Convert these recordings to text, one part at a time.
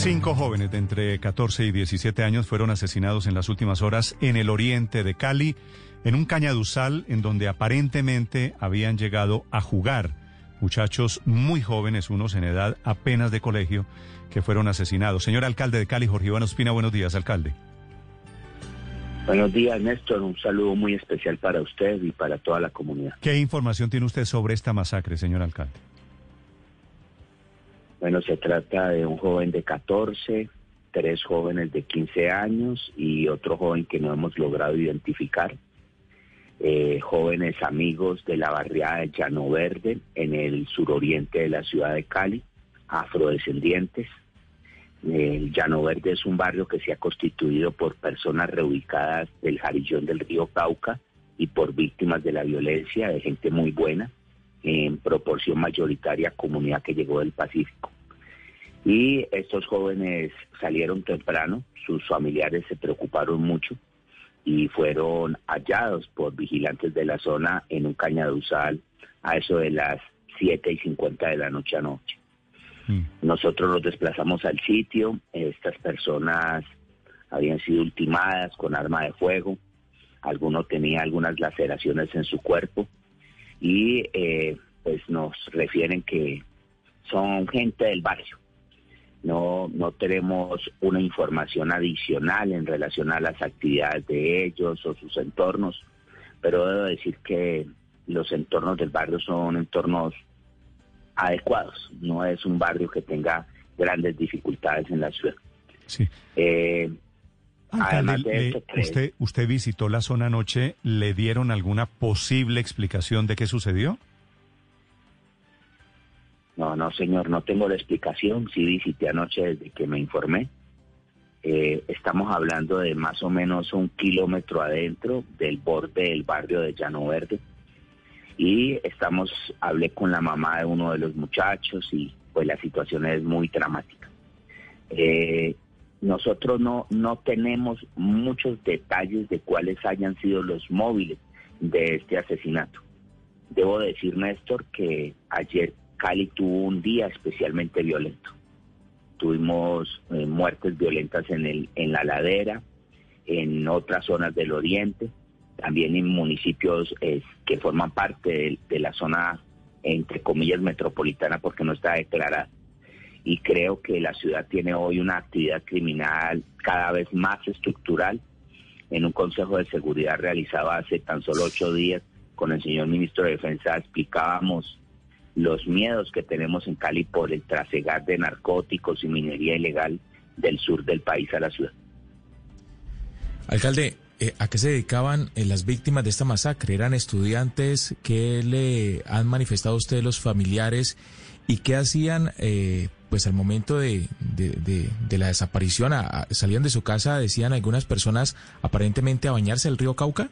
Cinco jóvenes de entre 14 y 17 años fueron asesinados en las últimas horas en el oriente de Cali, en un cañaduzal en donde aparentemente habían llegado a jugar muchachos muy jóvenes, unos en edad apenas de colegio, que fueron asesinados. Señor alcalde de Cali, Jorge Iván Ospina, buenos días, alcalde. Buenos días, Néstor. Un saludo muy especial para usted y para toda la comunidad. ¿Qué información tiene usted sobre esta masacre, señor alcalde? Bueno, se trata de un joven de 14, tres jóvenes de 15 años y otro joven que no hemos logrado identificar. Eh, jóvenes amigos de la barriada de Llano Verde en el suroriente de la ciudad de Cali, afrodescendientes. El Llano Verde es un barrio que se ha constituido por personas reubicadas del jarillón del río Cauca y por víctimas de la violencia, de gente muy buena en proporción mayoritaria comunidad que llegó del Pacífico. Y estos jóvenes salieron temprano, sus familiares se preocuparon mucho y fueron hallados por vigilantes de la zona en un cañaduzal a eso de las 7 y 50 de la noche a noche. Mm. Nosotros nos desplazamos al sitio, estas personas habían sido ultimadas con arma de fuego, alguno tenía algunas laceraciones en su cuerpo y eh, pues nos refieren que son gente del barrio. No, no tenemos una información adicional en relación a las actividades de ellos o sus entornos, pero debo decir que los entornos del barrio son entornos adecuados. No es un barrio que tenga grandes dificultades en la ciudad. Sí. Eh, además de esto, usted, ¿Usted visitó la zona anoche? ¿Le dieron alguna posible explicación de qué sucedió? No, no, señor, no tengo la explicación. Sí visité anoche desde que me informé. Eh, estamos hablando de más o menos un kilómetro adentro del borde del barrio de Llano Verde. Y estamos, hablé con la mamá de uno de los muchachos y pues la situación es muy dramática. Eh, nosotros no, no tenemos muchos detalles de cuáles hayan sido los móviles de este asesinato. Debo decir, Néstor, que ayer Cali tuvo un día especialmente violento. Tuvimos eh, muertes violentas en, el, en la ladera, en otras zonas del oriente, también en municipios eh, que forman parte de, la zona, entre comillas, metropolitana, porque no está declarada. Y creo que la ciudad tiene hoy una actividad criminal cada vez más estructural. En un Consejo de Seguridad realizado hace tan solo ocho días con el señor ministro de Defensa explicábamos los miedos que tenemos en Cali por el trasegar de narcóticos y minería ilegal del sur del país a la ciudad. Alcalde, eh, ¿a qué se dedicaban eh, las víctimas de esta masacre? ¿Eran estudiantes? ¿Qué le han manifestado a ustedes los familiares? ¿Y qué hacían eh, pues al momento de, de, la desaparición? ¿Salían de su casa, decían algunas personas, aparentemente a bañarse el río Cauca?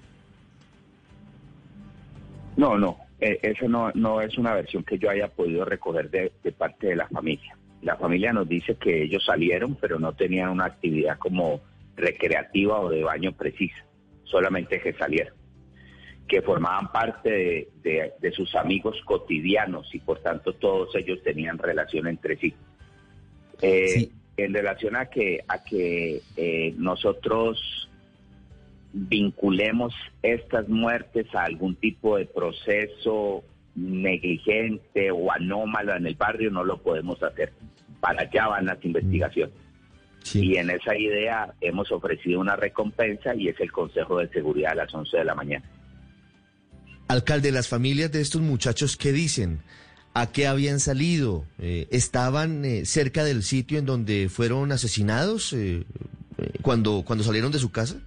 No, no, eh, eso no, no es una versión que yo haya podido recoger de, parte de la familia. La familia nos dice que ellos salieron, pero no tenían una actividad como recreativa o de baño precisa, solamente que salieron, que formaban parte de, sus amigos cotidianos y por tanto todos ellos tenían relación entre sí. Eh, en relación a que, a que eh, nosotros vinculemos estas muertes a algún tipo de proceso negligente o anómalo en el barrio, no lo podemos hacer. Para allá van las investigaciones. Y en esa idea hemos ofrecido una recompensa y es el Consejo de Seguridad a las 11 de la mañana. Alcalde, las familias de estos muchachos, ¿qué dicen? ¿A qué habían salido? Eh, ¿Estaban eh, cerca del sitio en donde fueron asesinados eh, cuando, cuando salieron de su casa?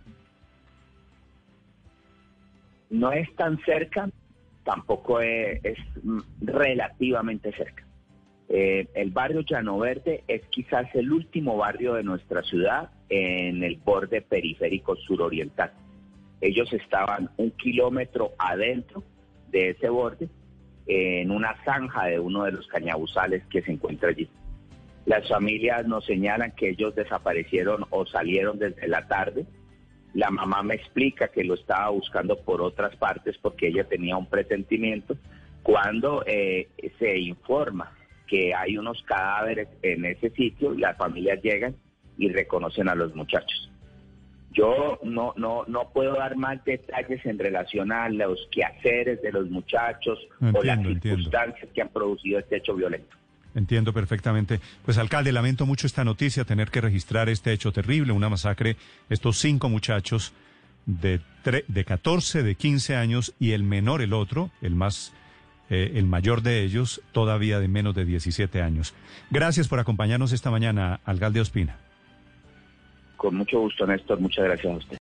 no es tan cerca, tampoco es, relativamente cerca. Eh, el barrio Llano Verde es quizás el último barrio de nuestra ciudad en el borde periférico suroriental. Ellos estaban un kilómetro adentro de ese borde, en una zanja de uno de los cañabuzales que se encuentra allí. Las familias nos señalan que ellos desaparecieron o salieron desde la tarde. La mamá me explica que lo estaba buscando por otras partes porque ella tenía un presentimiento. Cuando eh, se informa que hay unos cadáveres en ese sitio, las familias llegan y reconocen a los muchachos. Yo no, no, no puedo dar más detalles en relación a los quehaceres de los muchachos o las entiendo. circunstancias que han producido este hecho violento. Entiendo perfectamente. Pues alcalde, lamento mucho esta noticia, tener que registrar este hecho terrible, una masacre, estos cinco muchachos de, tre- de 14, de 15 años y el menor, el otro, el más, eh, el mayor de ellos, todavía de menos de 17 años. Gracias por acompañarnos esta mañana, alcalde Ospina. Con mucho gusto, Néstor. Muchas gracias a usted.